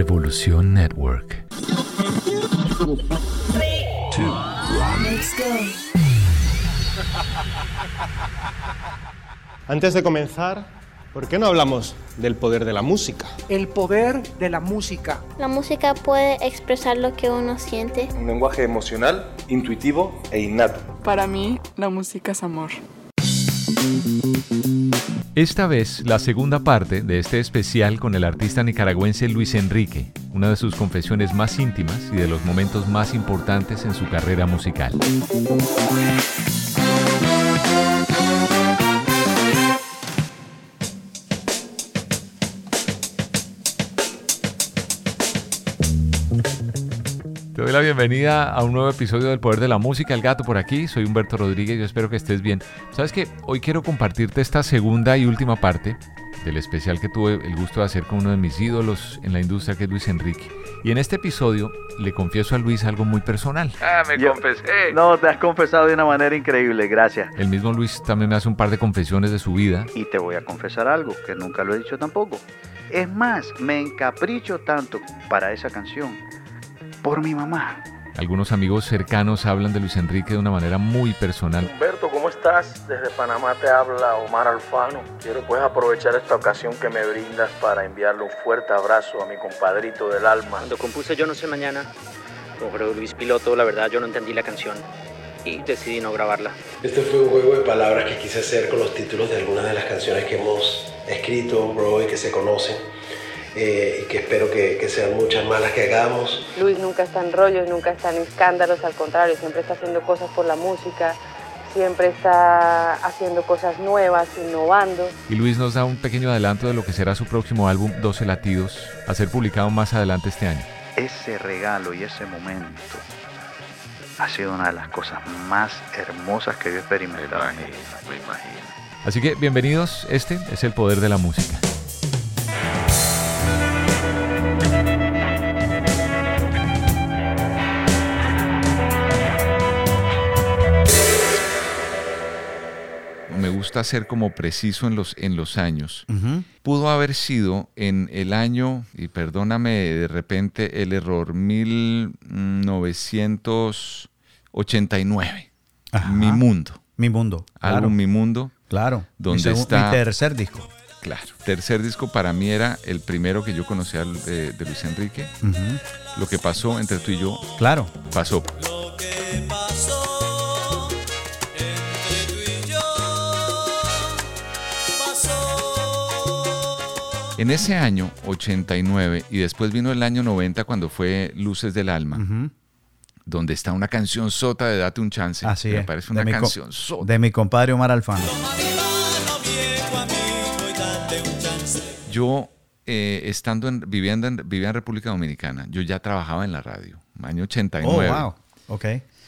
Revolución Network. Antes de comenzar, ¿por qué no hablamos del poder de la música? El poder de la música. La música puede expresar lo que uno siente. Un lenguaje emocional, intuitivo e innato. Para mí, la música es amor. Esta vez, la segunda parte de este especial con el artista nicaragüense Luis Enrique, una de sus confesiones más íntimas y de los momentos más importantes en su carrera musical. Doy la bienvenida a un nuevo episodio del Poder de la Música, El Gato por aquí. Soy Humberto Rodríguez, yo espero que estés bien. Sabes que hoy quiero compartirte esta segunda y última parte del especial que tuve el gusto de hacer con uno de mis ídolos en la industria, que es Luis Enrique. Y en este episodio le confieso a Luis algo muy personal. Ah, me confesé. No, te has confesado de una manera increíble, gracias. El mismo Luis también me hace un par de confesiones de su vida. Y te voy a confesar algo que nunca lo he dicho tampoco. Es más, me encapricho tanto para esa canción por mi mamá. Algunos amigos cercanos hablan de Luis Enrique de una manera muy personal. Humberto, ¿cómo estás? Desde Panamá te habla Omar Alfano. Quiero pues aprovechar esta ocasión que me brindas para enviarle un fuerte abrazo a mi compadrito del alma. Cuando compuse Yo no sé mañana, con Luis Piloto, la verdad yo no entendí la canción y decidí no grabarla. Este fue un juego de palabras que quise hacer con los títulos de algunas de las canciones que hemos escrito, bro, y que se conocen. Eh, y que espero que, que, sean muchas más las que hagamos. Luis nunca está en rollos, nunca está en escándalos, al contrario, siempre está haciendo cosas por la música, siempre está haciendo cosas nuevas, innovando. Y Luis nos da un pequeño adelanto de lo que será su próximo álbum, 12 Latidos, a ser publicado más adelante este año. Ese regalo y ese momento ha sido una de las cosas más hermosas que yo he experimentado. Me imagino, me imagino. Así que bienvenidos, este es el poder de la música. Gusta ser como preciso en los, en los años. Uh -huh. Pudo haber sido en el año, y perdóname de repente el error, 1989. Ajá. Mi Mundo. Mi Mundo. Claro. Álbum Mi Mundo. Claro. Donde mi está. Mi tercer disco. Claro. Tercer disco para mí era el primero que yo conocía de, de Luis Enrique. Uh -huh. Lo que pasó entre tú y yo. Claro. Pasó. Lo que pasó. En ese año, 89, y después vino el año 90 cuando fue Luces del Alma, uh -huh. donde está una canción sota de Date un Chance. Así me es. parece una canción sota. De mi compadre Omar Alfano. Yo, eh, estando en, viviendo en, vivía en República Dominicana, yo ya trabajaba en la radio, año 89. Oh, wow. Ok.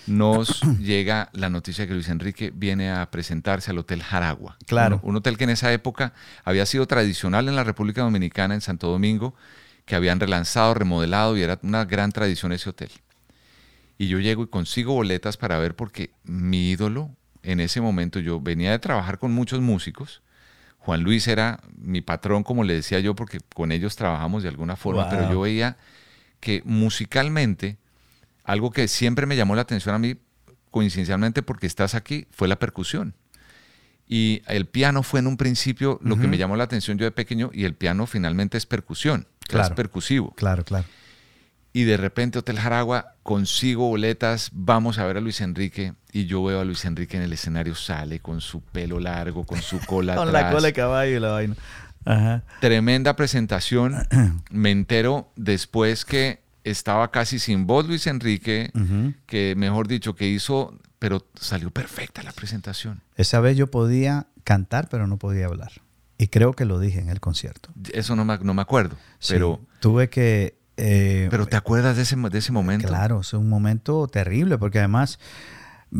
Nos llega la noticia que Luis Enrique viene a presentarse al Hotel Jaragua. Claro. Un, un, hotel que en esa época había sido tradicional en la República Dominicana, en Santo Domingo, que habían relanzado, remodelado y era una gran tradición ese hotel. Y yo llego y consigo boletas para ver porque mi ídolo en ese momento, yo venía de trabajar con muchos músicos. Juan Luis era mi patrón, como le decía yo, porque con ellos trabajamos de alguna forma, wow. pero yo veía que musicalmente algo que siempre me llamó la atención a mí, coincidencialmente porque estás aquí, fue la percusión. Y el piano fue en un principio lo uh -huh. que me llamó la atención yo de pequeño y el piano finalmente es percusión. Claro. Claro. percusivo. Claro, claro. Y de repente Hotel Jaragua, consigo boletas, vamos a ver a Luis Enrique y yo veo a Luis Enrique en el escenario, sale con su pelo largo, con su cola Con la cola de caballo y la vaina. Ajá. Tremenda presentación. Me entero después que estaba casi sin voz Luis Enrique, que mejor dicho, que hizo, pero salió perfecta la presentación. Esa vez yo podía cantar, pero no podía hablar. Y creo que lo dije en el concierto. Eso no me, no me acuerdo, Sí, pero, tuve que... eh, pero ¿te acuerdas de ese, de ese momento? Claro, es un momento terrible porque además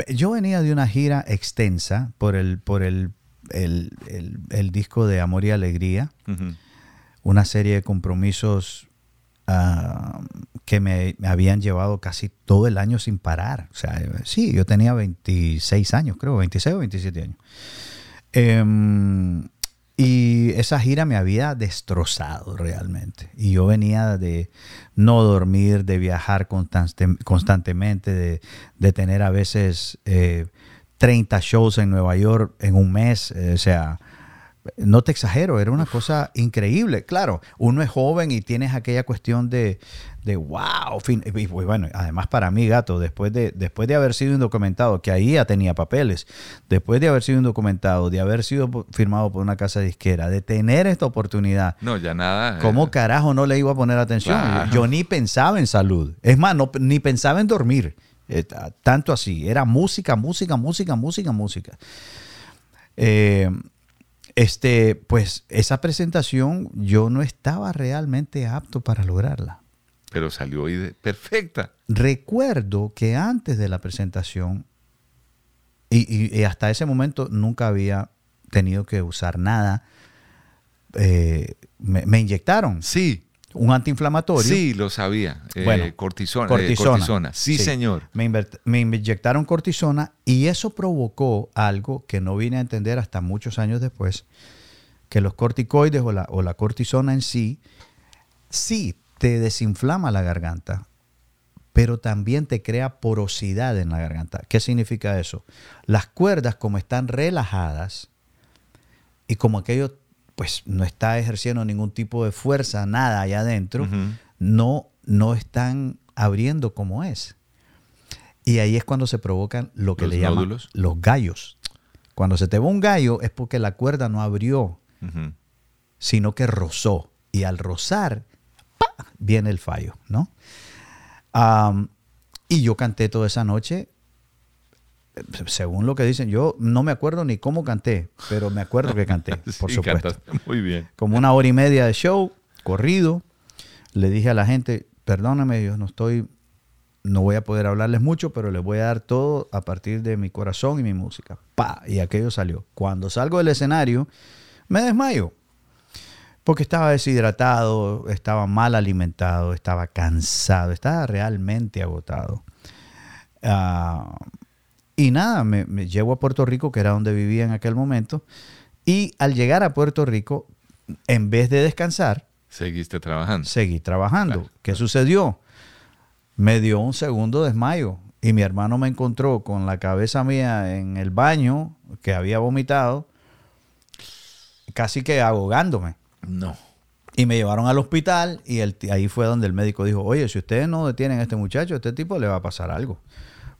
yo venía de una gira extensa por el, por el, el- el- el disco de Amor y Alegría, una serie de compromisos ah, que me, habían llevado casi todo el año sin parar. O sea, eh, sí, yo tenía 26 años, creo, 26 o 27 años. Em, y esa gira me había destrozado realmente. Y yo venía de no dormir, de viajar constante- constantemente, de, de tener a veces eh, 30 shows en Nueva York en un mes. eh, o sea, no te exagero, era una cosa increíble. Claro, uno es joven y tienes aquella cuestión de, de wow. fin- y pues bueno, además para mí, gato, después de, después de haber sido indocumentado, que ahí ya tenía papeles, después de haber sido indocumentado, de haber sido firmado por una casa disquera, de tener esta oportunidad, No, ya nada. ¿cómo eh, carajo no le iba a poner atención? Claro. Yo, yo ni pensaba en salud. Es más, no, ni pensaba en dormir. Eh, ta- tanto así. Era música, música, música, música, música. Eh, este, pues esa presentación yo no estaba realmente apto para lograrla. Pero salió ide- perfecta. Recuerdo que antes de la presentación, y, y- y hasta ese momento nunca había tenido que usar nada, eh, me, me inyectaron Sí, un antiinflamatorio. sí, lo sabía. Eh, Bueno, cortisona, eh, cortisona. cortisona. Sí, señor. Me, inyectaron cortisona y eso provocó algo que no vine a entender hasta muchos años después, que los corticoides o la, o la cortisona en sí, sí te desinflama la garganta, pero también te crea porosidad en la garganta. ¿Qué significa eso? Las cuerdas como están relajadas y como aquello pues no está ejerciendo ningún tipo de fuerza, nada allá adentro, no, no están abriendo como es. Y ahí es cuando se provocan lo que le llaman los gallos. Cuando se te va un gallo es porque la cuerda no abrió, sino que rozó. Y al rozar, ¡pa! viene el fallo, ¿no? Y yo canté toda esa noche, según lo que dicen, yo no me acuerdo ni cómo canté, pero me acuerdo que canté, por Sí, supuesto muy bien. como una hora y media de show, corrido. Le dije a la gente, perdóname, yo no estoy, no voy a poder hablarles mucho, pero les voy a dar todo a partir de mi corazón y mi música. Pa, y aquello salió. Cuando salgo del escenario, me desmayo. Porque estaba deshidratado, estaba mal alimentado, estaba cansado, estaba realmente agotado. Ah, y nada, me, me llevo a Puerto Rico, que era donde vivía en aquel momento. Y al llegar a Puerto Rico, en vez de descansar, Seguiste trabajando. seguí trabajando. Claro, ¿Qué sucedió? Me dio un segundo desmayo y mi hermano me encontró con la cabeza mía en el baño, que había vomitado, casi que ahogándome. No. Y me llevaron al hospital y el, ahí fue donde el médico dijo, oye, si ustedes no detienen a este muchacho, a este tipo le va a pasar algo.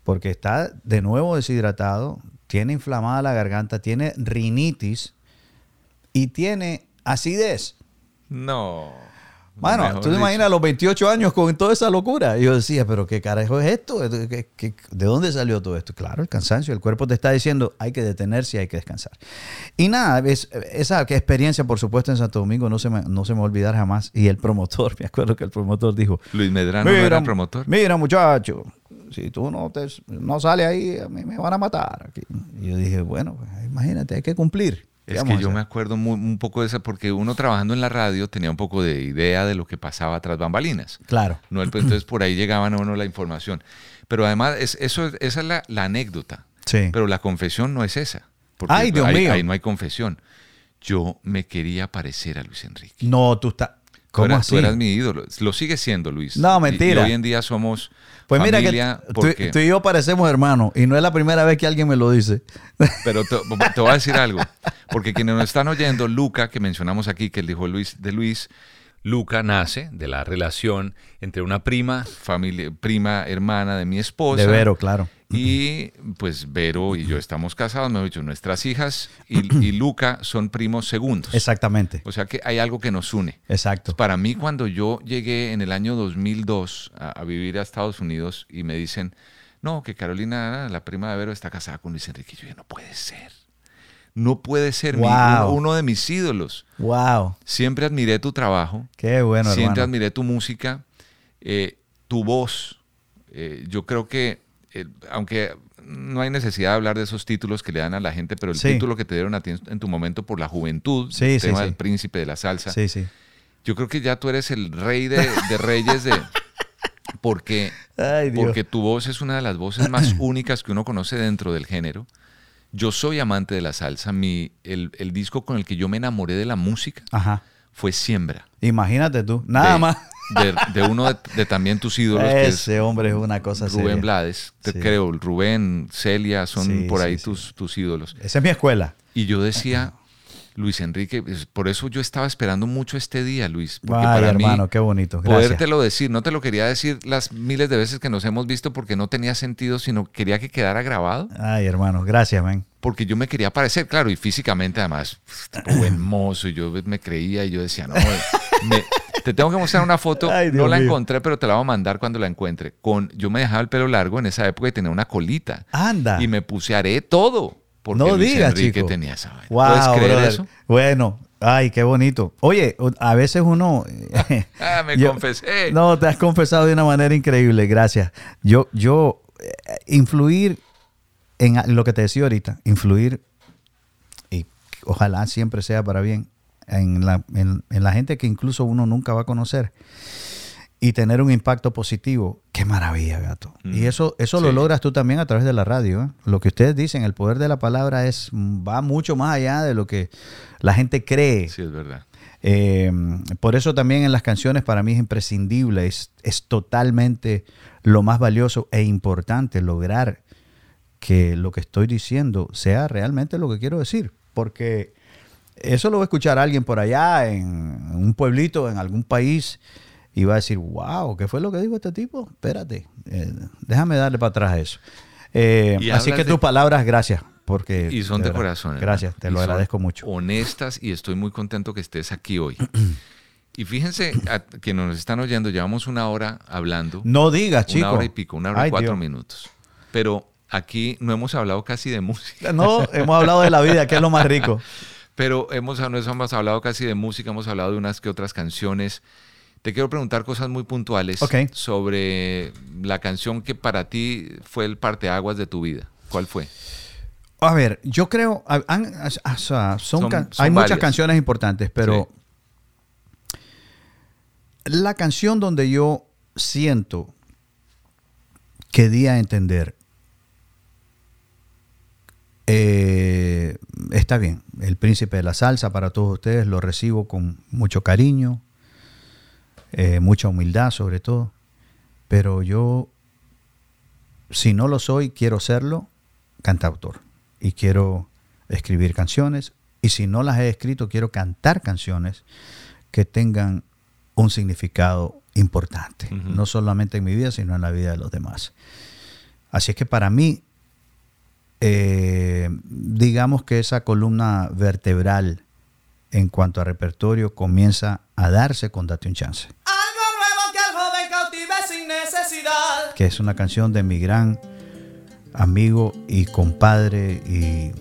Porque está de nuevo deshidratado, tiene inflamada la garganta, tiene rinitis y tiene acidez. No. Bueno, tú te imaginas a los 28 años con toda esa locura. Y yo decía, pero ¿qué carajo es esto? ¿Qué- qué- ¿De dónde salió todo esto? Claro, el cansancio. El cuerpo te está diciendo, hay que detenerse y hay que descansar. Y nada, es- esa experiencia, por supuesto, en Santo Domingo no se, me, no se me va a olvidar jamás. Y el promotor, me acuerdo que el promotor dijo, Luis Medrano no era promotor. Mira, muchacho, si tú no, te, no sales ahí, a mí me van a matar. aquí". Y yo dije, bueno, pues, imagínate, hay que cumplir. ¿Qué Es que yo me acuerdo muy- un poco de eso porque uno trabajando en la radio tenía un poco de idea de lo que pasaba tras bambalinas. Claro. No, entonces por ahí llegaban a uno la información. Pero además, es, eso, es- esa es la, la anécdota. Sí. Pero la confesión no es esa. Porque Ay, Dios ahí, mío. ahí no hay confesión. Yo me quería parecer a Luis Enrique. No, tú estás... Tú ¿Cómo eras, así? tú eras mi ídolo. Lo sigue siendo, Luis. No, Y- y mentira. hoy en día somos Pues mira familia que tú, porque... tú y yo parecemos hermanos y no es la primera vez que alguien me lo dice. Pero te, te voy a decir algo, porque quienes nos están oyendo, Luca, que mencionamos aquí, que el hijo de Luis, de Luis Luca nace de la relación entre una prima, familia, prima hermana de mi esposa. De Vero, claro. Y pues Vero y yo estamos casados, me he dicho, nuestras hijas y, y, Luca son primos segundos. Exactamente. O sea que hay algo que nos une. Exacto. Para mí, cuando yo llegué en el año 2002 a, a vivir a Estados Unidos y me dicen, no, que Carolina, la prima de Vero, está casada con Luis Enrique, yo dije, no puede ser. No puede ser Wow. mi- uno, uno de mis ídolos. Wow. Siempre admiré tu trabajo. Qué bueno, Siempre hermano. admiré tu música, eh, tu voz. Eh, yo creo que, eh, aunque no hay necesidad de hablar de esos títulos que le dan a la gente, pero el Sí. título que te dieron a ti en, tu momento por la juventud, Sí, el sí, tema del príncipe de la salsa. Yo creo que ya tú eres el rey de, de reyes de... Porque, Ay, porque tu voz es una de las voces más únicas que uno conoce dentro del género. Yo soy amante de la salsa. Mi, el, el disco con el que yo me enamoré de la música Ajá. Fue Siembra. Imagínate tú. Nada de, más. De, de uno de, de también tus ídolos, que es Ese hombre es una cosa Rubén seria. Blades. Te Sí. creo, Rubén, Celia, son Sí, por ahí sí. tus, tus ídolos. Esa es mi escuela. Y yo decía, Luis Enrique, por eso yo estaba esperando mucho este día, Luis. Porque Ay, para mí, hermano, qué bonito. Gracias. podértelo decir, no te lo quería decir las miles de veces que nos hemos visto porque no tenía sentido, sino quería que quedara grabado. Ay, hermano, gracias, man. Porque yo me quería parecer, claro, y físicamente además, pues, buen mozo, y yo me creía y yo decía, no, me- te tengo que mostrar una foto, Ay, no la mío. encontré, pero te la voy a mandar cuando la encuentre. Con, yo me dejaba el pelo largo en esa época y tenía una colita. Anda. Y me puse haré todo. Porque no Luis digas, Enrique chico. tenía esa vaina. Wow, ¿Puedes creer brother. eso? Bueno, ay, qué bonito. Oye, a veces uno. Ah, me Yo- confesé. No, te has confesado de una manera increíble, gracias. Yo, yo, eh, influir en lo que te decía ahorita, influir, y ojalá siempre sea para bien, en la, en, en la gente que incluso uno nunca va a conocer y tener un impacto positivo. Qué maravilla, gato. Mm, Y eso, eso lo logras tú también a través de la radio. ¿eh? Lo que ustedes dicen, el poder de la palabra es va mucho más allá de lo que la gente cree. Sí, es verdad. Eh, por eso también en las canciones para mí es imprescindible, es, es totalmente lo más valioso e importante lograr que lo que estoy diciendo sea realmente lo que quiero decir. Porque eso lo va a escuchar alguien por allá en un pueblito, en algún país, y va a decir, wow, ¿qué fue lo que dijo este tipo? Espérate, eh, déjame darle para atrás a eso. Eh, así que tus palabras, gracias. Porque, Y son de, corazón. Gracias, hermano. te lo agradezco mucho. Honestas y estoy muy contento que estés aquí hoy. y fíjense a, que nos están oyendo, llevamos una hora hablando. No digas, chico. Una hora y pico, una hora y cuatro Dios. minutos. Pero aquí no hemos hablado casi de música. No, hemos hablado de la vida, que es lo más rico. Pero hemos, no hemos hablado casi de música, hemos hablado de unas que otras canciones. Te quiero preguntar cosas muy puntuales sobre la canción que para ti fue el parteaguas de tu vida. ¿Cuál fue? A ver, yo creo, son Son- hay muchas varias. canciones importantes, pero la canción donde yo siento que di a entender eh, está bien, el príncipe de la salsa para todos ustedes lo recibo con mucho cariño, eh, mucha humildad sobre todo, pero yo, si no lo soy, quiero serlo cantautor. Y quiero escribir canciones. Y si no las he escrito quiero cantar canciones que tengan un significado importante, no solamente en mi vida sino en la vida de los demás. Así es que para mí, eh, digamos que esa columna vertebral en cuanto a repertorio comienza a darse con Date un chance, que es una canción de mi gran amigo y compadre y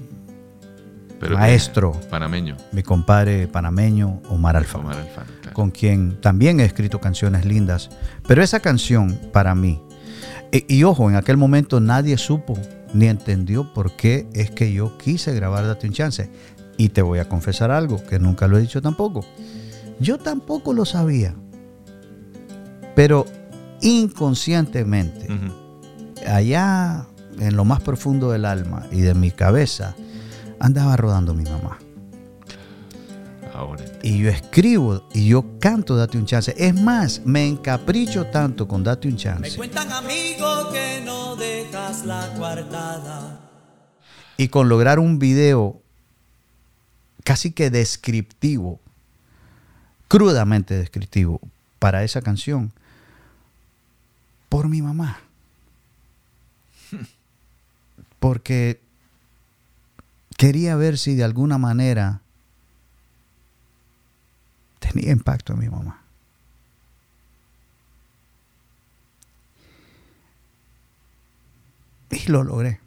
Pero maestro, Panameño. mi compadre panameño Omar Alfano, Omar Alfano, claro. con quien también he escrito canciones lindas. Pero esa canción para mí, e- y, ojo, en aquel momento nadie supo ni entendió por qué es que yo quise grabar Date un chance. Y te voy a confesar algo que nunca lo he dicho tampoco. Yo tampoco lo sabía. Pero inconscientemente, allá en lo más profundo del alma y de mi cabeza, andaba rodando mi mamá. Ahora. Y yo escribo y yo canto Date un chance. Es más, me encapricho tanto con Date un Me chance. cuentan amigo que no dejas la coartada. Y con lograr un video casi que descriptivo crudamente descriptivo para esa canción por mi mamá. Porque quería ver si de alguna manera tenía impacto en mi mamá. Y lo logré.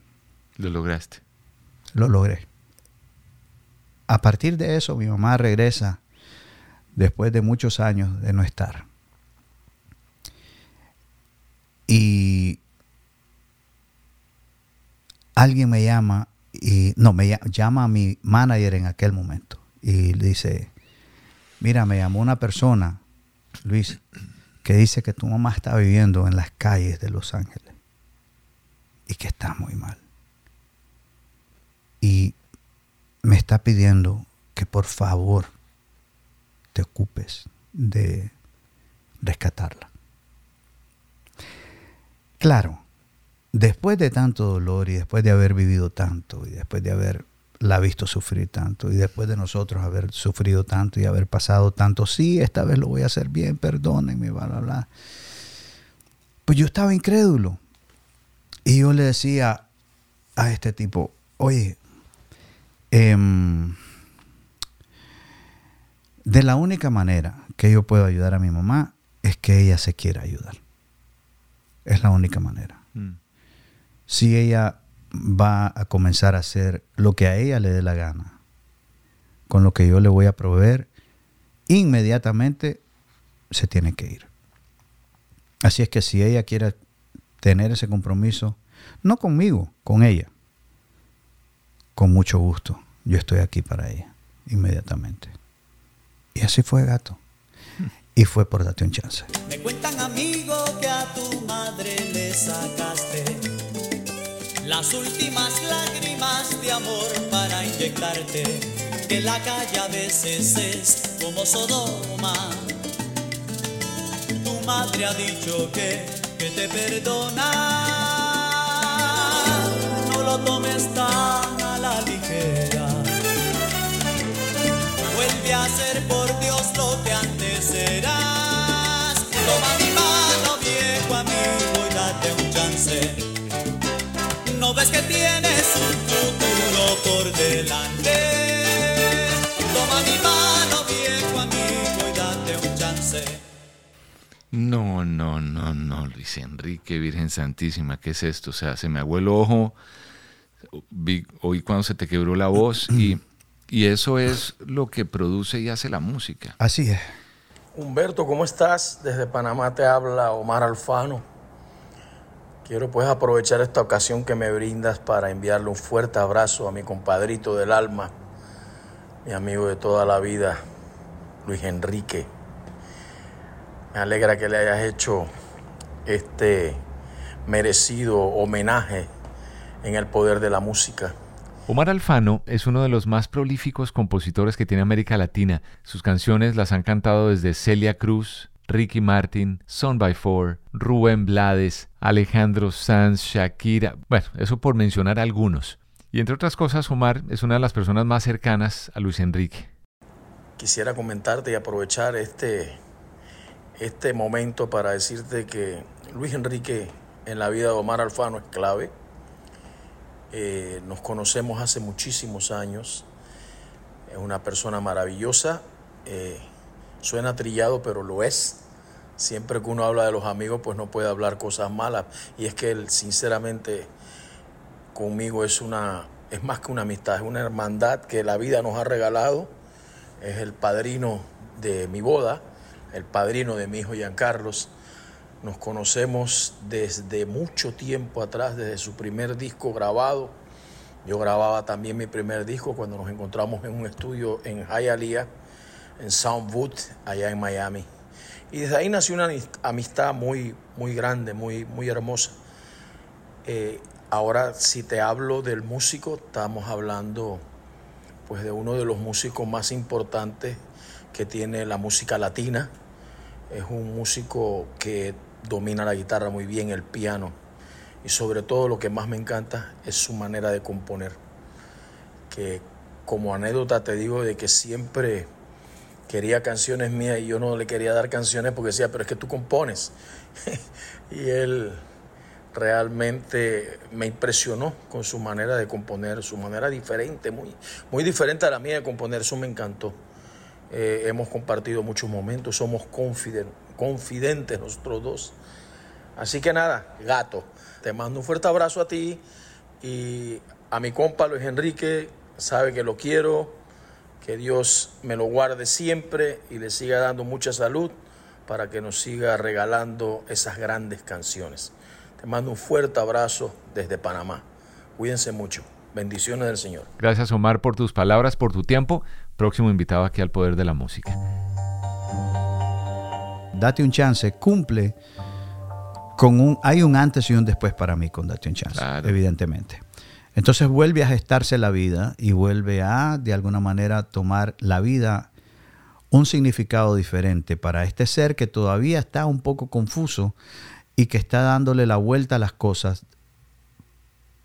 Lo lograste. Lo logré. A partir de eso, mi mamá regresa después de muchos años de no estar. Y alguien me llama y no, me llama a mi manager en aquel momento y dice, mira, me llamó una persona, Luis, que dice que tu mamá está viviendo en las calles de Los Ángeles y que está muy mal. Y me está pidiendo que por favor te ocupes de rescatarla. Claro, después de tanto dolor y después de haber vivido tanto y después de haberla visto sufrir tanto y después de nosotros haber sufrido tanto y haber pasado tanto, sí, esta vez lo voy a hacer bien, perdónenme, bla, bla, bla. Pues yo estaba incrédulo. Y yo le decía a este tipo, oye, em, de la única manera que yo puedo ayudar a mi mamá es que ella se quiera ayudar. Es la única manera. Mm. Si ella va a comenzar a hacer lo que a ella le dé la gana, con lo que yo le voy a proveer, inmediatamente se tiene que ir. Así es que si ella quiere tener ese compromiso, no conmigo, con ella. Con mucho gusto, yo estoy aquí para ella, inmediatamente. Y así fue, gato. Y fue por darte un chance. Me cuentan amigos que a tu madre le sacaste las últimas lágrimas de amor para inyectarte. Que la calle a veces es como Sodoma. Tu madre ha dicho que que te perdona. No lo tomes tan a la ligera. Vuelve a ser por Dios lo que antes No ves que tienes un futuro por delante. Toma mi mano, viejo amigo, y date un chance. No, no, no, no, Luis Enrique, Virgen Santísima, ¿qué es esto? O sea, se me aguó el ojo, vi, oí cuando se te quebró la voz y, y eso es lo que produce y hace la música. Así es. Humberto, ¿cómo estás? Desde Panamá te habla Omar Alfano. Quiero pues aprovechar esta ocasión que me brindas para enviarle un fuerte abrazo a mi compadrito del alma, mi amigo de toda la vida, Luis Enrique. Me alegra que le hayas hecho este merecido homenaje en el poder de la música. Omar Alfano es uno de los más prolíficos compositores que tiene América Latina. Sus canciones las han cantado desde Celia Cruz, Ricky Martin, Son by Four, Rubén Blades, Alejandro Sanz, Shakira. Bueno, eso por mencionar algunos. Y entre otras cosas, Omar es una de las personas más cercanas a Luis Enrique. Quisiera comentarte y aprovechar este este momento para decirte que Luis Enrique en la vida de Omar Alfano es clave. Eh, nos conocemos hace muchísimos años. Es una persona maravillosa. Eh, suena trillado, pero lo es. Siempre que uno habla de los amigos, pues no puede hablar cosas malas. Y es que él, sinceramente, conmigo es una, es más que una amistad, es una hermandad que la vida nos ha regalado. Es el padrino de mi boda el padrino de mi hijo Giancarlos. Nos conocemos desde mucho tiempo atrás, desde su primer disco grabado. Yo grababa también mi primer disco cuando nos encontramos en un estudio en Hialeah, en Soundwood, allá en Miami. Y desde ahí nació una amistad muy, muy grande, muy, muy hermosa. Eh, ahora, si te hablo del músico, estamos hablando pues, de uno de los músicos más importantes que tiene la música latina, es un músico que domina la guitarra muy bien, el piano. Y sobre todo lo que más me encanta es su manera de componer. Que como anécdota te digo de que siempre quería canciones mías y yo no le quería dar canciones porque decía, pero es que tú compones. y él realmente me impresionó con su manera de componer, su manera diferente, muy, muy diferente a la mía de componer, eso me encantó. Eh, hemos compartido muchos momentos, somos confidentes nosotros dos. Así que nada, gato, te mando un fuerte abrazo a ti y a mi compa Luis Enrique, sabe que lo quiero, que Dios me lo guarde siempre y le siga dando mucha salud para que nos siga regalando esas grandes canciones. Te mando un fuerte abrazo desde Panamá. Cuídense mucho. Bendiciones del Señor. Gracias Omar por tus palabras, por tu tiempo. Próximo invitado aquí al Poder de la Música. Date un chance, cumple con un... Hay un antes y un después para mí con Date un chance, evidentemente. Entonces vuelve a gestarse la vida y vuelve a, de alguna manera, tomar la vida un significado diferente para este ser que todavía está un poco confuso y que está dándole la vuelta a las cosas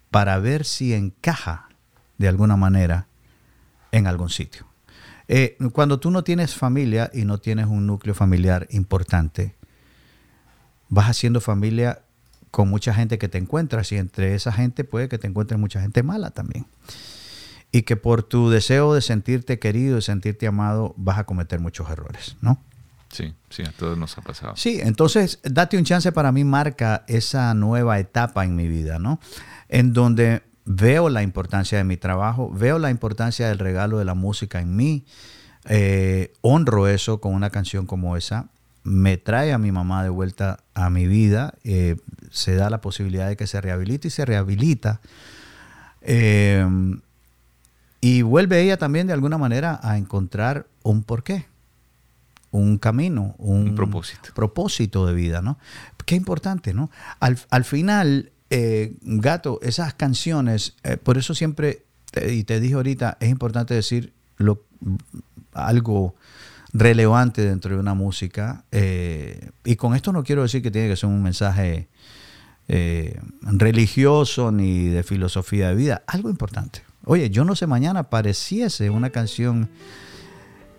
para ver si encaja de alguna manera en algún sitio. Eh, cuando tú no tienes familia y no tienes un núcleo familiar importante, vas haciendo familia con mucha gente que te encuentras y entre esa gente puede que te encuentres mucha gente mala también. Y que por tu deseo de sentirte querido, de sentirte amado, vas a cometer muchos errores, ¿no? Sí, sí, a todos nos ha pasado. Sí, entonces date un chance para mí marca esa nueva etapa en mi vida, ¿no? En donde veo la importancia de mi trabajo, veo la importancia del regalo de la música en mí, eh, honro eso con una canción como esa me trae a mi mamá de vuelta a mi vida, eh, se da la posibilidad de que se rehabilite y se rehabilita. Eh, y vuelve ella también de alguna manera a encontrar un porqué, un camino, un, propósito. propósito de vida, ¿no? Qué importante, ¿no? Al, final, eh, Gato, esas canciones, por eso siempre, y te dije ahorita, es importante decir lo, algo relevante dentro de una música. Eh, y con esto no quiero decir que tiene que ser un mensaje eh, religioso ni de filosofía de vida, algo importante. Oye, yo no sé, mañana pareciese una canción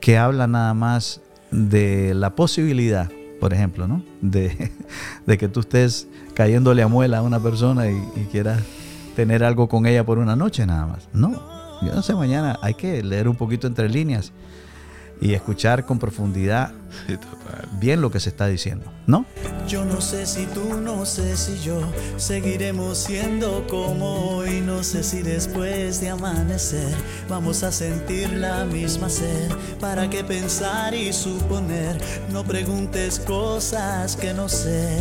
que habla nada más de la posibilidad, por ejemplo, ¿no? De, que tú estés cayéndole a muela a una persona y, y quieras tener algo con ella por una noche nada más. No, yo no sé, mañana hay que leer un poquito entre líneas y escuchar con profundidad bien lo que se está diciendo, ¿no? Yo no sé si tú, no sé si yo seguiremos siendo como hoy, no sé si después de amanecer vamos a sentir la misma sed, para qué pensar y suponer, no preguntes cosas que no sé,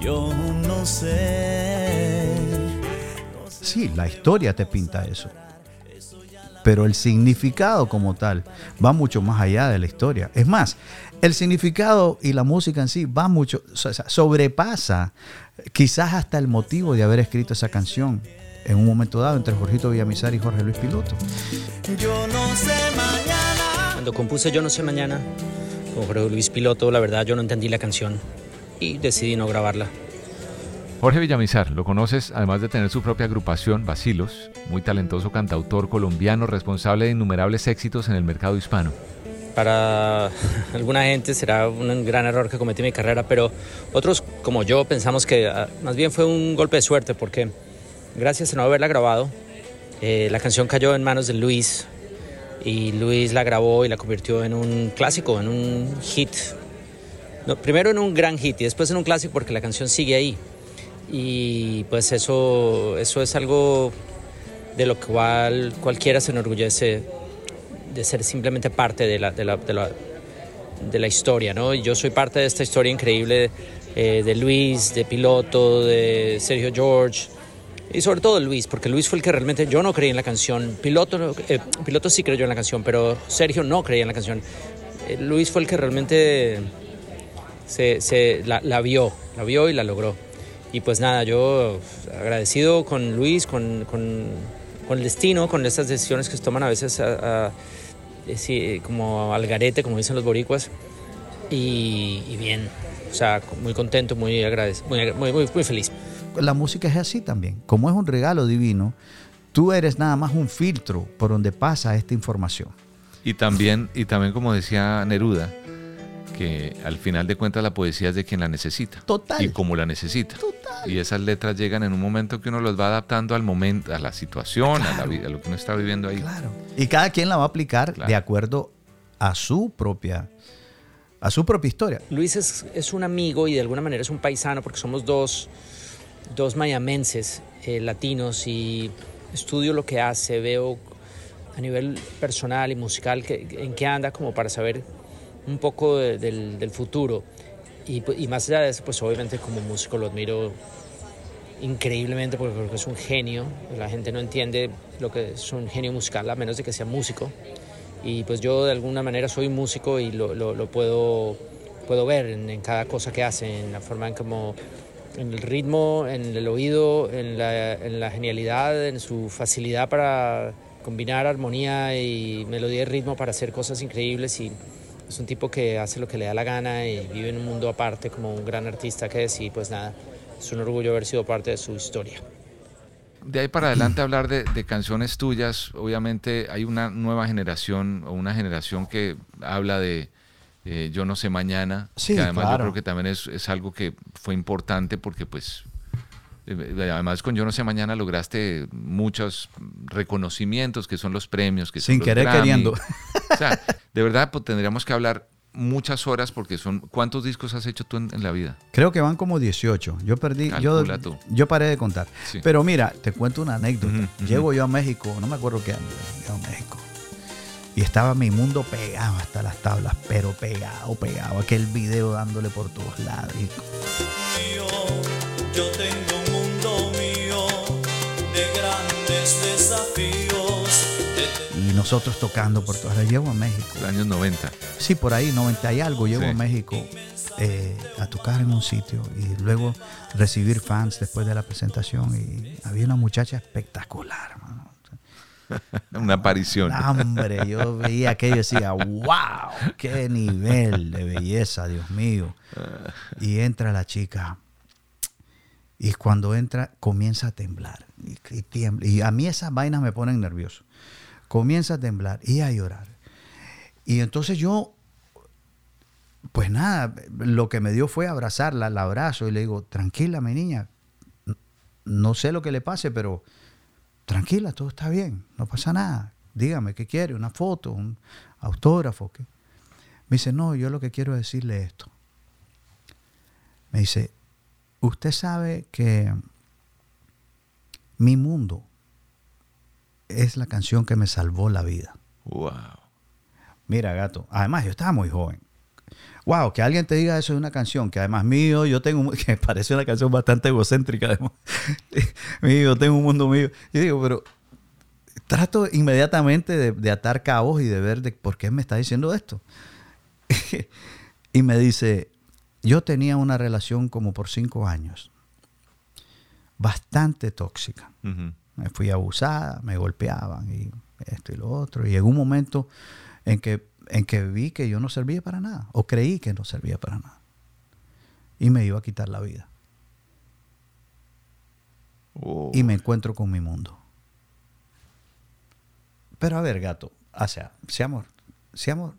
yo no sé. Sí, la historia te pinta eso pero el significado como tal va mucho más allá de la historia. Es más, el significado y la música en sí va mucho, sobrepasa quizás hasta el motivo de haber escrito esa canción en un momento dado entre Jorgito Villamizar y Jorge Luis Piloto. Yo no sé mañana. Cuando compuse Yo no sé mañana con Jorge Luis Piloto, la verdad yo no entendí la canción y decidí no grabarla. Jorge Villamizar, lo conoces además de tener su propia agrupación, Basilos, muy talentoso cantautor colombiano, responsable de innumerables éxitos en el mercado hispano. Para alguna gente será un gran error que cometí en mi carrera, pero otros como yo pensamos que ah, más bien fue un golpe de suerte porque gracias a no haberla grabado, eh, la canción cayó en manos de Luis y Luis la grabó y la convirtió en un clásico, en un hit. primero en un gran hit y después en un clásico porque la canción sigue ahí y pues eso, eso es algo de lo cual cualquiera se enorgullece de ser simplemente parte de la, de la, de la, historia, ¿no? Yo soy parte de esta historia increíble eh, de Luis, de Piloto, de Sergio George y sobre todo Luis, porque Luis fue el que realmente yo no creía en la canción, Piloto, eh, Piloto sí creyó en la canción, pero Sergio no creía en la canción. Eh, Luis fue el que realmente se, se la, la vio, la vio y la logró. Y pues nada, yo agradecido con Luis, con, con, con el destino, con estas decisiones que se toman a veces a, eh, como al garete, como dicen los boricuas. Y, bien, o sea, muy contento, muy agradecido, muy, muy, muy, muy feliz. La música es así también. Como es un regalo divino, tú eres nada más un filtro por donde pasa esta información. Y también, y también como decía Neruda, que al final de cuentas la poesía es de quien la necesita. Total. Y como la necesita. Y esas letras llegan en un momento que uno los va adaptando al momento, a la situación, a, la vida, a lo que uno está viviendo ahí. Claro. Y cada quien la va a aplicar de acuerdo a su propia a su propia historia. Luis es, es, un amigo y de alguna manera es un paisano porque somos dos, dos mayamenses eh, latinos y estudio lo que hace, veo a nivel personal y musical que, en qué anda como para saber un poco de, del, futuro. Y, y, más allá de eso, pues obviamente como músico lo admiro increíblemente porque es un genio. La gente no entiende lo que es un genio musical a menos de que sea músico y pues yo de alguna manera soy músico y lo, puedo, puedo ver en, cada cosa que hace, en la forma en como, en el ritmo, en el oído, en la, en la genialidad, en su facilidad para combinar armonía y melodía y ritmo para hacer cosas increíbles y es un tipo que hace lo que le da la gana y vive en un mundo aparte como un gran artista que es y pues nada, es un orgullo haber sido parte de su historia de ahí para adelante hablar de, de, canciones tuyas, obviamente hay una nueva generación o una generación que habla de eh, Yo no sé mañana, sí, que además claro. yo creo que también es, es, algo que fue importante porque pues eh, además con Yo no sé mañana lograste muchos reconocimientos que son los premios, que sin son querer Grammy. queriendo. O sea, de verdad pues, tendríamos que hablar muchas horas porque son ¿cuántos discos has hecho tú en, en la vida? Creo que van como 18. Yo perdí, yo, tú. yo paré de contar. Sí. Pero mira, te cuento una anécdota. Uh -huh, Llego uh -huh. yo a México, no me acuerdo qué año, llego a México. Y estaba mi mundo pegado hasta las tablas, pero pegado, pegado. Aquel video dándole por todos lados. Y... Yo, yo tengo un mundo mío de grandes desafíos. Y nosotros tocando por todas las. Llego a México. Los años 90. Sí, por ahí, 90 y algo. Llego sí. a México eh, a tocar en un sitio y luego recibir fans después de la presentación. Y había una muchacha espectacular, mano. una aparición. Hombre, yo veía aquello y decía, wow, qué nivel de belleza, Dios mío. Y entra la chica. Y cuando entra, comienza a temblar. Y, y, tiembla. y a mí esas vainas me ponen nervioso. Comienza a temblar y a llorar. Y entonces yo, pues nada, lo que me dio fue abrazarla, la abrazo y le digo, tranquila, mi niña. No sé lo que le pase, pero tranquila, todo está bien, no pasa nada. Dígame qué quiere, una foto, un autógrafo. Me dice, no, yo lo que quiero es decirle esto. Me dice, usted sabe que mi mundo es la canción que me salvó la vida. Wow. Mira, gato, además yo estaba muy joven. Wow, que alguien te diga eso de una canción, que además mío, yo tengo, que parece una canción bastante egocéntrica, además. mío, tengo un mundo mío. Yo digo, pero trato inmediatamente de, de atar cabos y de ver de por qué me está diciendo esto. y me dice, yo tenía una relación como por cinco años, bastante tóxica. Uh -huh. Me fui abusada, me golpeaban y esto y lo otro. Y llegó un momento en que, en que vi que yo no servía para nada, o creí que no servía para nada. Y me iba a quitar la vida. Oh. Y me encuentro con mi mundo. Pero a ver, gato, o sea, seamos, seamos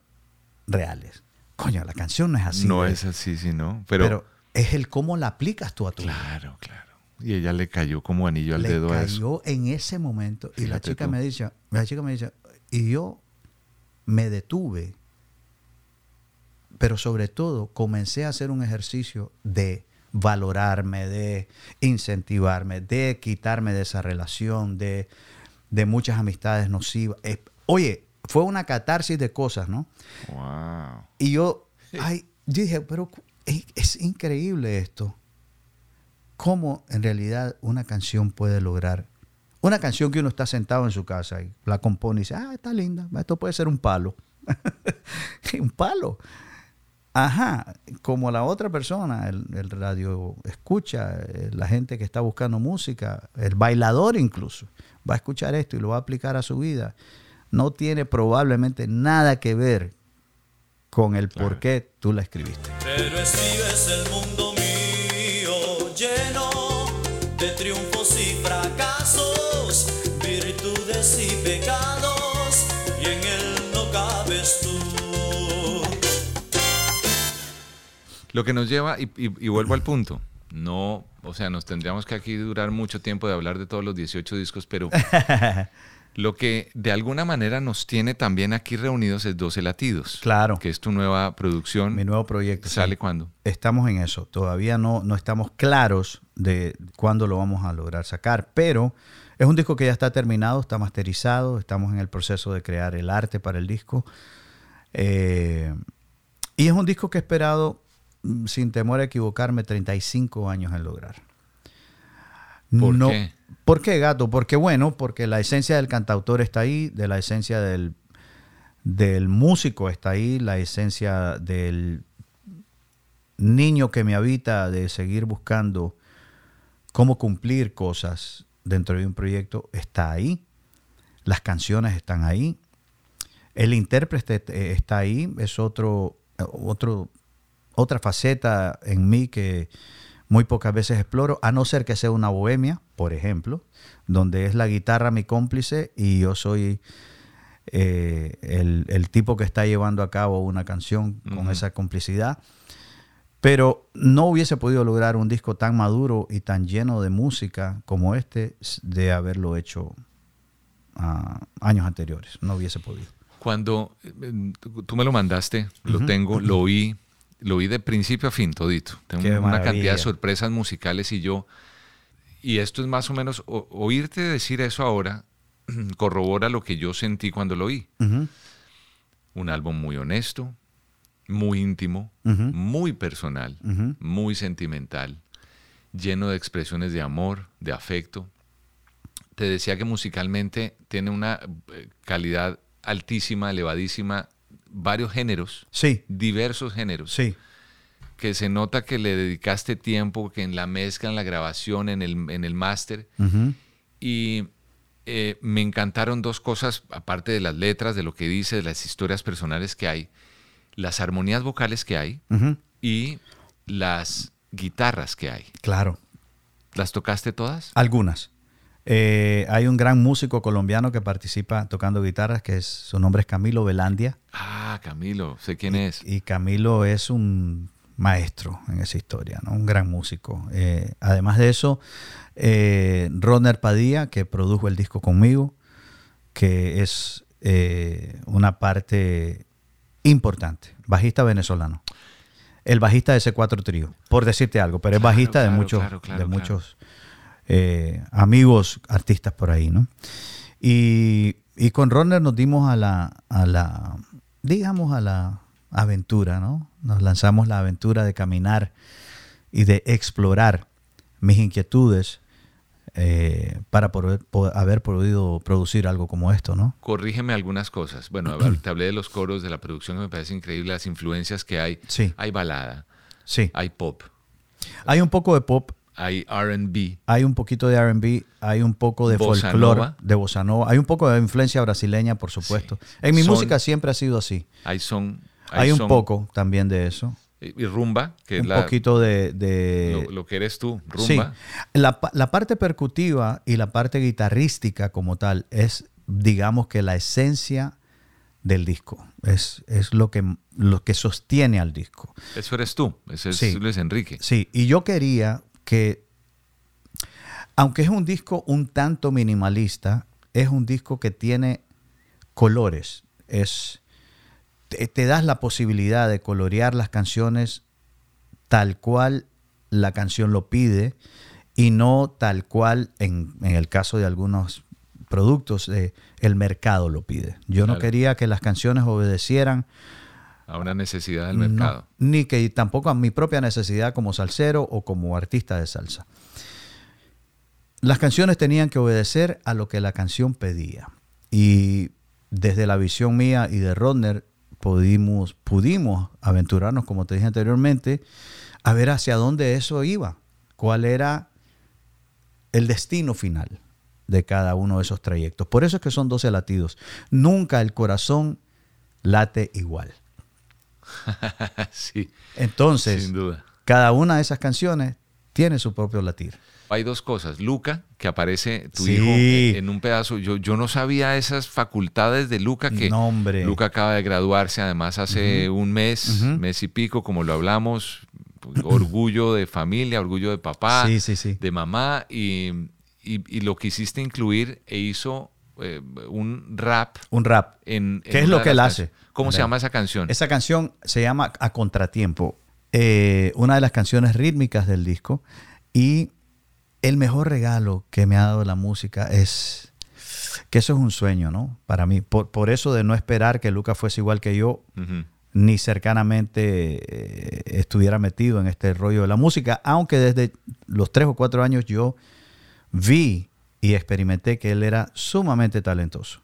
reales. Coño, la canción no es así. No es así, sí, no. Pero, pero, es el cómo la aplicas tú a tu Claro, vida. claro. Y ella le cayó como anillo al le dedo a eso. cayó en ese momento. Fíjate y la chica tú. me dice, la chica me dice, y yo me detuve, pero sobre todo comencé a hacer un ejercicio de valorarme, de incentivarme, de quitarme de esa relación, de, de muchas amistades nocivas. Eh, oye, fue una catarsis de cosas, ¿no? Wow. Y yo, ay, dije, pero es, es increíble esto. Cómo en realidad una canción puede lograr una canción que uno está sentado en su casa y la compone y dice, ah, está linda, esto puede ser un palo. un palo. Ajá, como la otra persona, el, el, radio escucha, la gente que está buscando música, el bailador incluso, va a escuchar esto y lo va a aplicar a su vida. No tiene probablemente nada que ver con el por qué tú la escribiste. Pero escribes el mundo lleno de triunfos y fracasos virtudes y pecados, y en él no cabes tú. Lo que nos lleva, y, y- y vuelvo al punto, no, o sea, nos tendríamos que aquí durar mucho tiempo de hablar de todos los 18 discos, pero lo que de alguna manera nos tiene también aquí reunidos es 12 latidos. Claro. Que es tu nueva producción. Mi nuevo proyecto. ¿Sale sí. cuándo? Estamos en eso. Todavía no, no estamos claros de cuándo lo vamos a lograr sacar, pero es un disco que ya está terminado, está masterizado, estamos en el proceso de crear el arte para el disco. Eh, y es un disco que he esperado, mm, sin temor a equivocarme, 35 años en lograr. ¿Por No- qué? ¿Por qué, gato? Porque bueno, porque la esencia del cantautor está ahí, de la esencia del, del músico está ahí, la esencia del niño que me habita de seguir buscando cómo cumplir cosas dentro de un proyecto está ahí. Las canciones están ahí. El intérprete eh, está ahí. Es otro, otro, otra faceta en mí que muy pocas veces exploro, a no ser que sea una bohemia, por ejemplo, donde es la guitarra mi cómplice y yo soy eh, el, el tipo que está llevando a cabo una canción con esa complicidad. Pero no hubiese podido lograr un disco tan maduro y tan lleno de música como este de haberlo hecho ah, años anteriores. No hubiese podido. Cuando eh, tú tú me lo mandaste, lo tengo, lo oí, lo oí de principio a fin, todito. Tengo Qué una cantidad de sorpresas musicales y yo, y esto es más o menos, o- oírte decir eso ahora corrobora lo que yo sentí cuando lo oí. Un álbum muy honesto, muy íntimo, muy personal, muy sentimental, lleno de expresiones de amor, de afecto. Te decía que musicalmente tiene una eh, calidad altísima, elevadísima, varios géneros, Sí. diversos géneros, Sí. que se nota que le dedicaste tiempo, que en la mezcla, en la grabación, en el, en el máster, y eh, me encantaron dos cosas, aparte de las letras, de lo que dice, de las historias personales que hay, las armonías vocales que hay y las guitarras que hay. Claro. ¿Las tocaste todas? Algunas. Eh, hay un gran músico colombiano que participa tocando guitarras, que es, su nombre es Camilo Velandia. Ah, Camilo, sé quién es. Y Camilo es un maestro en esa historia, ¿no? un gran músico. Eh, además de eso, eh, Rodner Padilla, que produjo el disco conmigo, que es eh, una parte importante, bajista venezolano. El bajista de ese cuatro trío, por decirte algo, pero es Claro, bajista de muchos, claro, de muchos eh, amigos artistas por ahí, ¿no? Y, y con Rodner nos dimos a la, a la, digamos, a la aventura, ¿no? Nos lanzamos la aventura de caminar y de explorar mis inquietudes eh, para poder- po- haber podido producir algo como esto, ¿no? Corrígeme algunas cosas. Bueno, te hablé de los coros, de la producción que me parece increíble, las influencias que hay. Sí. Hay balada, Sí. hay pop, Hay un poco de pop, hay RB, hay un poquito de R&B, hay un poco de folclore, de bossa nova, hay un poco de influencia brasileña, por supuesto. En mi Son- música siempre ha sido así. hay son. Hay un son- poco también de eso. Y rumba, que es un la- poquito de... de- lo, lo que eres tú, Sí. rumba. La, pa- la parte percutiva y la parte guitarrística como tal es, digamos que la esencia del disco. Es, es lo, que, lo que sostiene al disco. Eso eres tú, ese es Sí. Luis Enrique. Sí, y yo quería que, aunque es un disco un tanto minimalista, es un disco que tiene colores. Es, te, te das la posibilidad de colorear las canciones tal cual la canción lo pide y no tal cual en, en el caso de algunos productos eh, el mercado lo pide. Yo no quería que las canciones obedecieran A una necesidad del no, mercado. ni que tampoco a mi propia necesidad como salsero o como artista de salsa. Las canciones tenían que obedecer a lo que la canción pedía. Y desde la visión mía y de Rodner pudimos, pudimos aventurarnos, como te dije anteriormente, a ver hacia dónde eso iba, cuál era el destino final de cada uno de esos trayectos. Por eso es que son 12 latidos. Nunca el corazón late igual. sí. Entonces, Sin duda. cada una de esas canciones tiene su propio latir. Hay dos cosas. Luca, que aparece tu Sí. hijo en, un pedazo. Yo, yo no sabía esas facultades de Luca, que No. Luca acaba de graduarse además hace un mes, mes y pico, como lo hablamos. Orgullo de familia, orgullo de papá, Sí, sí, sí. de mamá. Y, y- y lo quisiste incluir e hizo eh, un rap. Un rap. En, ¿Qué es lo que él hace? ¿Cómo se llama esa canción? Esa canción se llama A Contratiempo, eh, una de las canciones rítmicas del disco. Y el mejor regalo que me ha dado la música es que eso es un sueño, ¿no? Para mí. Por, por eso de no esperar que Lucas fuese igual que yo, ni cercanamente eh, estuviera metido en este rollo de la música, aunque desde los tres o cuatro años yo vi y experimenté que él era sumamente talentoso.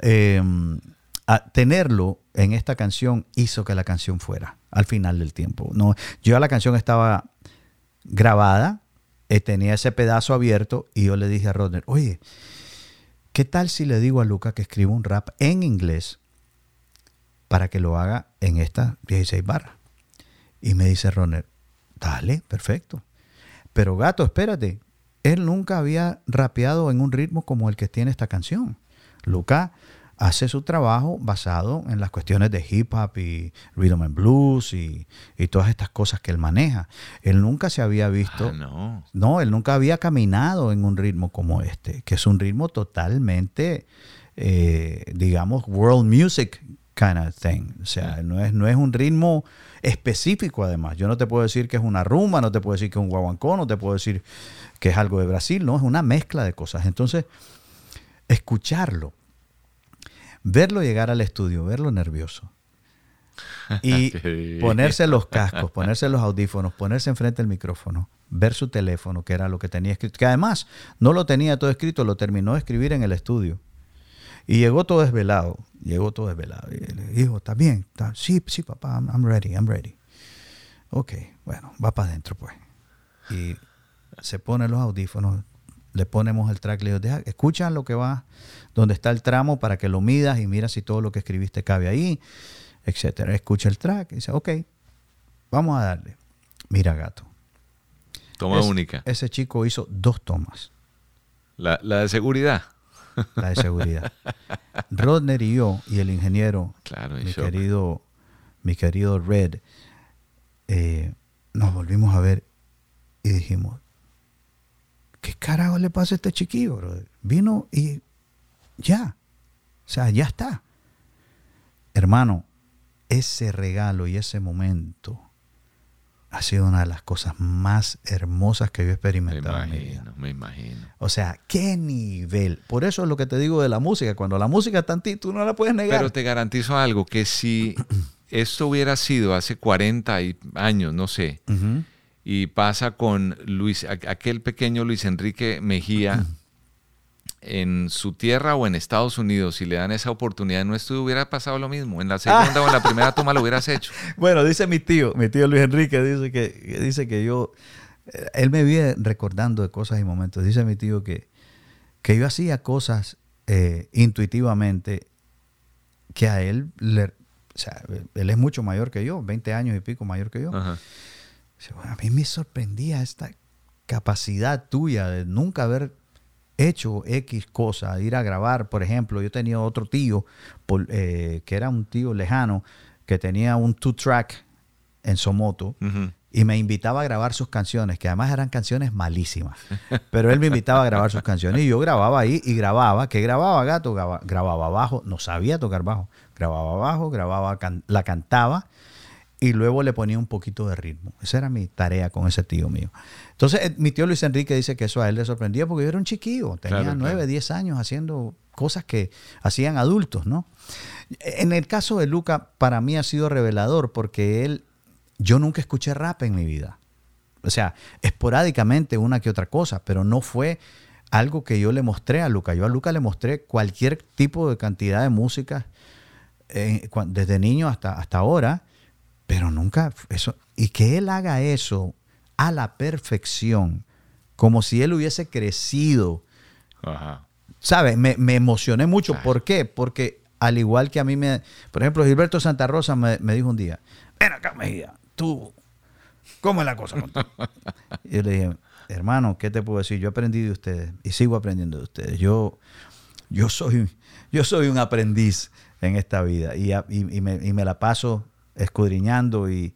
Eh, a tenerlo en esta canción hizo que la canción fuera al final del tiempo. No, yo la canción estaba grabada, eh, tenía ese pedazo abierto y yo le dije a Rodner, oye, ¿qué tal si le digo a Luca que escriba un rap en inglés para que lo haga en esta 16 barras? Y me dice Rodner, dale, perfecto. Pero gato, espérate, él nunca había rapeado en un ritmo como el que tiene esta canción. Luca hace su trabajo basado en las cuestiones de hip hop y rhythm and blues y, y todas estas cosas que él maneja. Él nunca se había visto, Ah, no. no, él nunca había caminado en un ritmo como este, que es un ritmo totalmente, eh, digamos, world music kind of thing. O sea, no es, no es un ritmo específico además. Yo no te puedo decir que es una rumba, no te puedo decir que es un guaguancó, no te puedo decir que es algo de Brasil, no, es una mezcla de cosas. Entonces, escucharlo, verlo llegar al estudio, verlo nervioso y ponerse los cascos, ponerse los audífonos, ponerse enfrente del micrófono, ver su teléfono, que era lo que tenía escrito, que además no lo tenía todo escrito, lo terminó de escribir en el estudio. Y llegó todo desvelado, llegó todo desvelado. Y le dijo, ¿está bien? ¿Está? Sí, sí, papá, I'm, I'm ready, I'm ready. Ok, bueno, va para adentro pues. Y se pone los audífonos, le ponemos el track, le digo, deja, escucha lo que va, donde está el tramo para que lo midas y mira si todo lo que escribiste cabe ahí, etcétera. Escucha el track y dice, ok, vamos a darle. Mira, gato. Toma Ese- única. Ese chico hizo dos tomas, La, la de seguridad. la de seguridad. Rodner y yo y el ingeniero, Claro, mi querido, mi querido Red, eh, nos volvimos a ver y dijimos, ¿qué carajo le pasa a este chiquillo? Vino y ya, o sea, ya está. Hermano, ese regalo y ese momento ha sido una de las cosas más hermosas que yo he Me experimentado en mi vida. imagino, me imagino. O sea, qué nivel. Por eso es lo que te digo de la música. Cuando la música está en ti, tú no la puedes negar. Pero te garantizo algo, que si esto hubiera sido hace 40 y- años, no sé. Y pasa con Luis, aquel pequeño Luis Enrique Mejía en su tierra o en Estados Unidos, si le dan esa oportunidad en un estudio, hubiera pasado lo mismo. En la segunda o en la primera toma lo hubieras hecho. Bueno, dice mi tío, mi tío Luis Enrique, dice que, dice que yo, eh, él me viene recordando de cosas y momentos. Dice mi tío que, que yo hacía cosas eh, intuitivamente que a él, le, o sea, él es mucho mayor que yo, 20 años y pico mayor que yo. Ajá. Dice, "Bueno, A mí me sorprendía esta capacidad tuya de nunca haber hecho X cosa, ir a grabar, por ejemplo, yo tenía otro tío, por- eh, que era un tío lejano, que tenía un two-track en Somoto, Ujú. y me invitaba a grabar sus canciones, que además eran canciones malísimas, pero él me invitaba a grabar sus canciones, y yo grababa ahí, y grababa, ¿qué grababa, gato? Graba- grababa bajo, no sabía tocar bajo, grababa bajo, grababa, can- la cantaba, y luego le ponía un poquito de ritmo. Esa era mi tarea con ese tío mío. Entonces, eh, mi tío Luis Enrique dice que eso a él le sorprendía porque yo era un chiquillo, tenía nueve, claro. diez años haciendo cosas que hacían adultos, ¿no? En el caso de Luca, para mí ha sido revelador porque él, yo nunca escuché rap en mi vida. O sea, esporádicamente una que otra cosa, pero no fue algo que yo le mostré a Luca. Yo a Luca le mostré cualquier tipo de cantidad de música eh, desde niño hasta, hasta ahora, pero nunca eso. Y que él haga eso a la perfección, como si él hubiese crecido, Ajá. ¿sabes? Me, me emocioné mucho. ¿Por qué? Porque al igual que a mí me... Por ejemplo, Gilberto Santa Rosa me, me dijo un día, ven acá, Mejía, tú, ¿cómo es la cosa? Y yo le dije, hermano, ¿qué te puedo decir? Yo aprendí de ustedes y sigo aprendiendo de ustedes. Yo, yo, soy, yo soy un aprendiz en esta vida y, y, me, y me, la paso escudriñando y,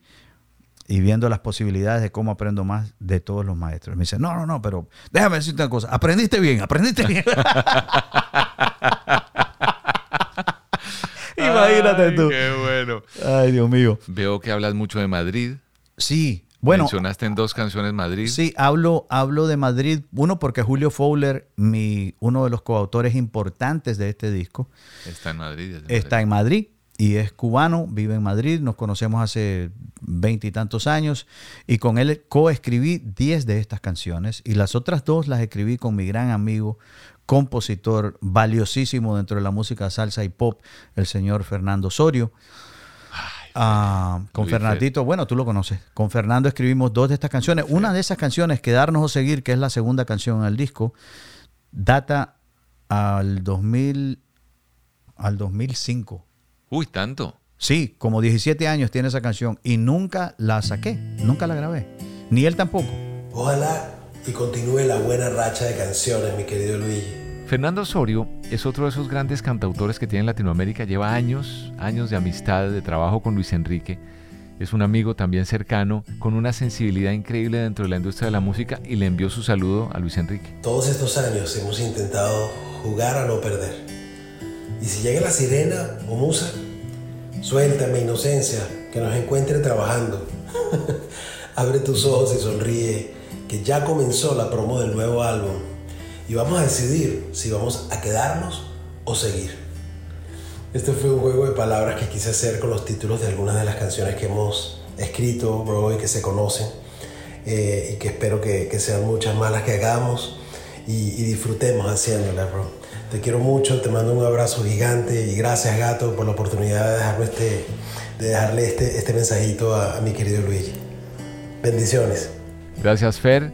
y, viendo las posibilidades de cómo aprendo más de todos los maestros. Me dice, no, no, no, pero déjame decirte una cosa, aprendiste bien, aprendiste bien. Imagínate tú. Qué bueno. Ay, Dios mío. Veo que hablas mucho de Madrid. Sí, bueno, Mencionaste en dos canciones Madrid. Sí, hablo, hablo de Madrid. Uno, porque Julio Fowler, mi, uno de los coautores importantes de este disco, está en Madrid. Está en Madrid y es cubano, vive en Madrid. Nos conocemos hace veintitantos años y con él coescribí diez de estas canciones y las otras dos las escribí con mi gran amigo, compositor valiosísimo dentro de la música salsa y pop, el señor Fernando Sorio. Ah, con Fernandito, bueno, tú lo conoces. Con Fernando escribimos dos de estas canciones. Una de esas canciones, Quedarnos o Seguir, que es la segunda canción en el disco, data al 2000, al 2005. Uy, tanto. Sí, como 17 años tiene esa canción y nunca la saqué, nunca la grabé. Ni él tampoco. Ojalá y continúe la buena racha de canciones, mi querido Luigi. Fernando Osorio es otro de esos grandes cantautores que tiene Latinoamérica. Lleva años, años de amistad, de trabajo con Luis Enrique. Es un amigo también cercano, con una sensibilidad increíble dentro de la industria de la música y le envió su saludo a Luis Enrique. Todos estos años hemos intentado jugar a no perder. Y si llega la sirena o musa, suéltame inocencia, que nos encuentre trabajando. Abre tus ojos y sonríe, que ya comenzó la promo del nuevo álbum y vamos a decidir si vamos a quedarnos o seguir. Este fue un juego de palabras que quise hacer con los títulos de algunas de las canciones que hemos escrito, bro, y que se conocen, eh, y que espero que, sean muchas más las que hagamos y, y disfrutemos haciéndolas, bro. Te quiero mucho, te mando un abrazo gigante y gracias, gato, por la oportunidad de, dejarme este, de dejarle este, este mensajito a, a mi querido Luigi. Bendiciones. Gracias, Fer.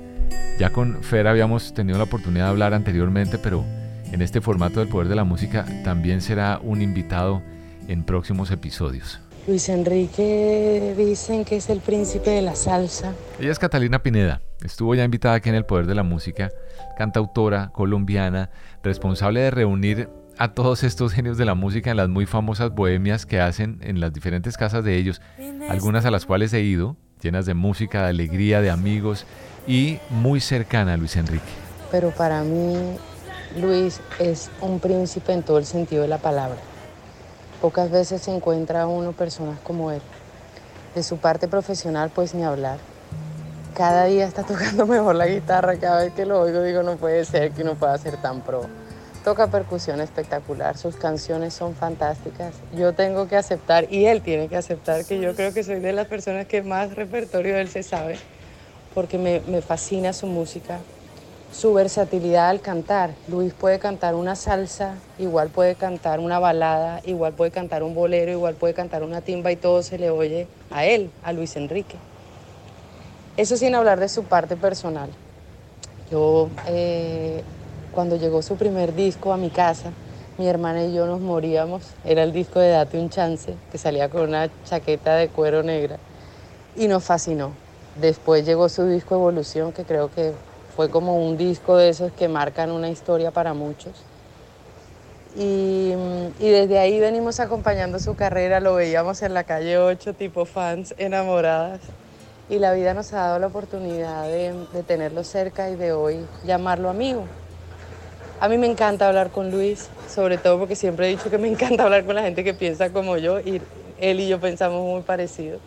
Ya con Fer habíamos tenido la oportunidad de hablar anteriormente, pero en este formato del poder de la música también será un invitado en próximos episodios. Luis Enrique dicen que es el príncipe de la salsa. Ella es Catalina Pineda. Estuvo ya invitada aquí en el Poder de la Música, cantautora colombiana, responsable de reunir a todos estos genios de la música en las muy famosas bohemias que hacen en las diferentes casas de ellos, algunas a las cuales he ido, llenas de música, de alegría, de amigos y muy cercana a Luis Enrique. Pero para mí, Luis es un príncipe en todo el sentido de la palabra. Pocas veces se encuentra uno personas como él. De su parte profesional, pues ni hablar. Cada día está tocando mejor la guitarra. Cada vez que lo oigo digo, no puede ser que uno pueda ser tan pro. Toca percusión espectacular, sus canciones son fantásticas. Yo tengo que aceptar, y él tiene que aceptar, que yo creo que soy de las personas que más repertorio de él se sabe porque me, me, fascina su música, su versatilidad al cantar. Luis puede cantar una salsa, igual puede cantar una balada, igual puede cantar un bolero, igual puede cantar una timba y todo se le oye a él, a Luis Enrique. Eso sin hablar de su parte personal. Yo, eh, cuando llegó su primer disco a mi casa, mi hermana y yo nos moríamos. Era el disco de Date un Chance, que salía con una chaqueta de cuero negra. Y nos fascinó. Después llegó su disco Evolución, que creo que fue como un disco de esos que marcan una historia para muchos. Y, y, desde ahí venimos acompañando su carrera, lo veíamos en la calle 8, tipo fans enamoradas. Y la vida nos ha dado la oportunidad de tenerlo cerca y de hoy llamarlo amigo. A mí me encanta hablar con Luis, sobre todo porque siempre he dicho que me encanta hablar con la gente que piensa como yo y él y yo pensamos muy parecido.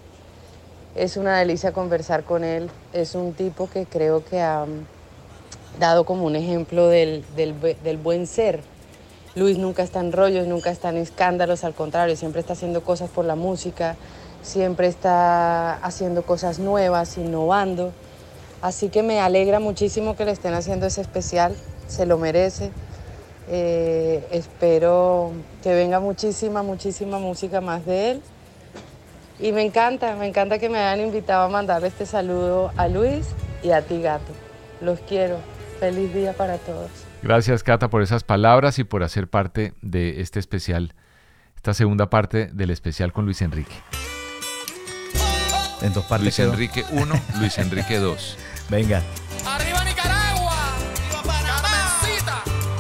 Es una delicia conversar con él. Es un tipo que creo que ha dado como un ejemplo del, del, buen ser. Luis nunca está en rollos, nunca está en escándalos, al contrario, siempre está haciendo cosas por la música, siempre está haciendo cosas nuevas, innovando. Así que me alegra muchísimo que le estén haciendo ese especial, se lo merece. Eh, espero que venga muchísima, muchísima música más de él. Y me encanta, me encanta que me hayan invitado a mandarle este saludo a Luis y a ti, gato. Los quiero. Feliz día para todos. Gracias, Cata, por esas palabras y por hacer parte de este especial, esta segunda parte del especial con Luis Enrique. En dos partes Luis quedó. Enrique 1, Luis Enrique 2. Venga. ¡Arriba Nicaragua! ¡Viva Panamá!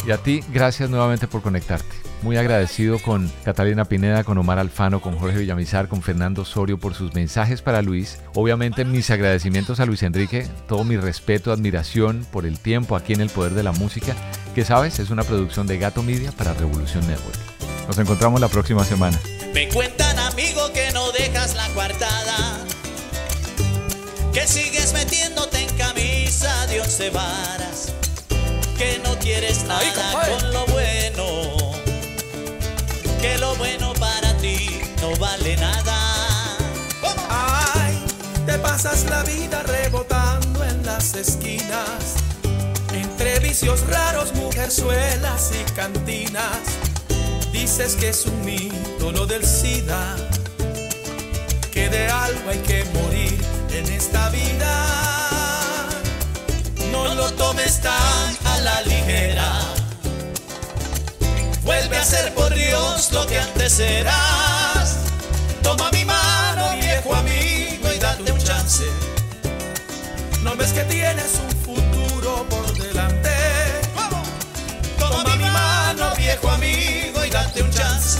Y a ti, gracias nuevamente por conectarte. Muy agradecido con Catalina Pineda, con Omar Alfano, con Jorge Villamizar, con Fernando Osorio por sus mensajes para Luis. Obviamente mis agradecimientos a Luis Enrique, todo mi respeto, admiración por el tiempo aquí en el Poder de la Música, que sabes, es una producción de Gato Media para Revolución Network. Nos encontramos la próxima semana. Me cuentan, amigo, que no dejas la coartada. Que sigues metiéndote en camisa de once varas. Que no quieres nada con lo bueno. Que lo bueno para ti no vale nada. Ay, te pasas la vida rebotando en las esquinas. Entre vicios raros, mujerzuelas y cantinas. Dices que es un mito lo del SIDA, que de algo hay que morir en esta vida. No lo tomes tan a la ligera. Vuelve a ser por Dios lo que antes eras. Toma mi mano, viejo amigo, y date un chance. No ves que tienes un futuro por delante. Toma mi mano, viejo amigo, y date un chance.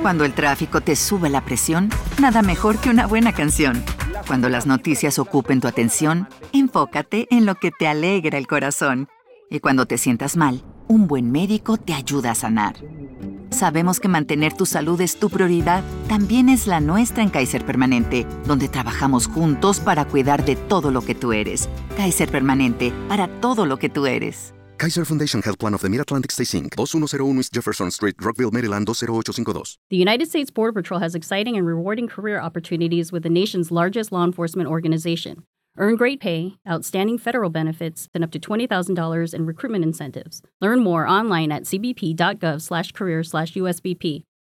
Cuando el tráfico te sube la presión, nada mejor que una buena canción. Cuando las noticias ocupen tu atención, enfócate en lo que te alegra el corazón. Y cuando te sientas mal, un buen médico te ayuda a sanar. Sabemos que mantener tu salud es tu prioridad, también es la nuestra en Kaiser Permanente, donde trabajamos juntos para cuidar de todo lo que tú eres. Kaiser Permanente, para todo lo que tú eres. Kaiser Foundation Health Plan of the Mid-Atlantic Stay Inc., 2101 East Jefferson Street, Rockville, Maryland 20852. The United States Border Patrol has exciting and rewarding career opportunities with the nation's largest law enforcement organization. Earn great pay, outstanding federal benefits, and up to $20,000 in recruitment incentives. Learn more online at cbp.gov/career/usbp.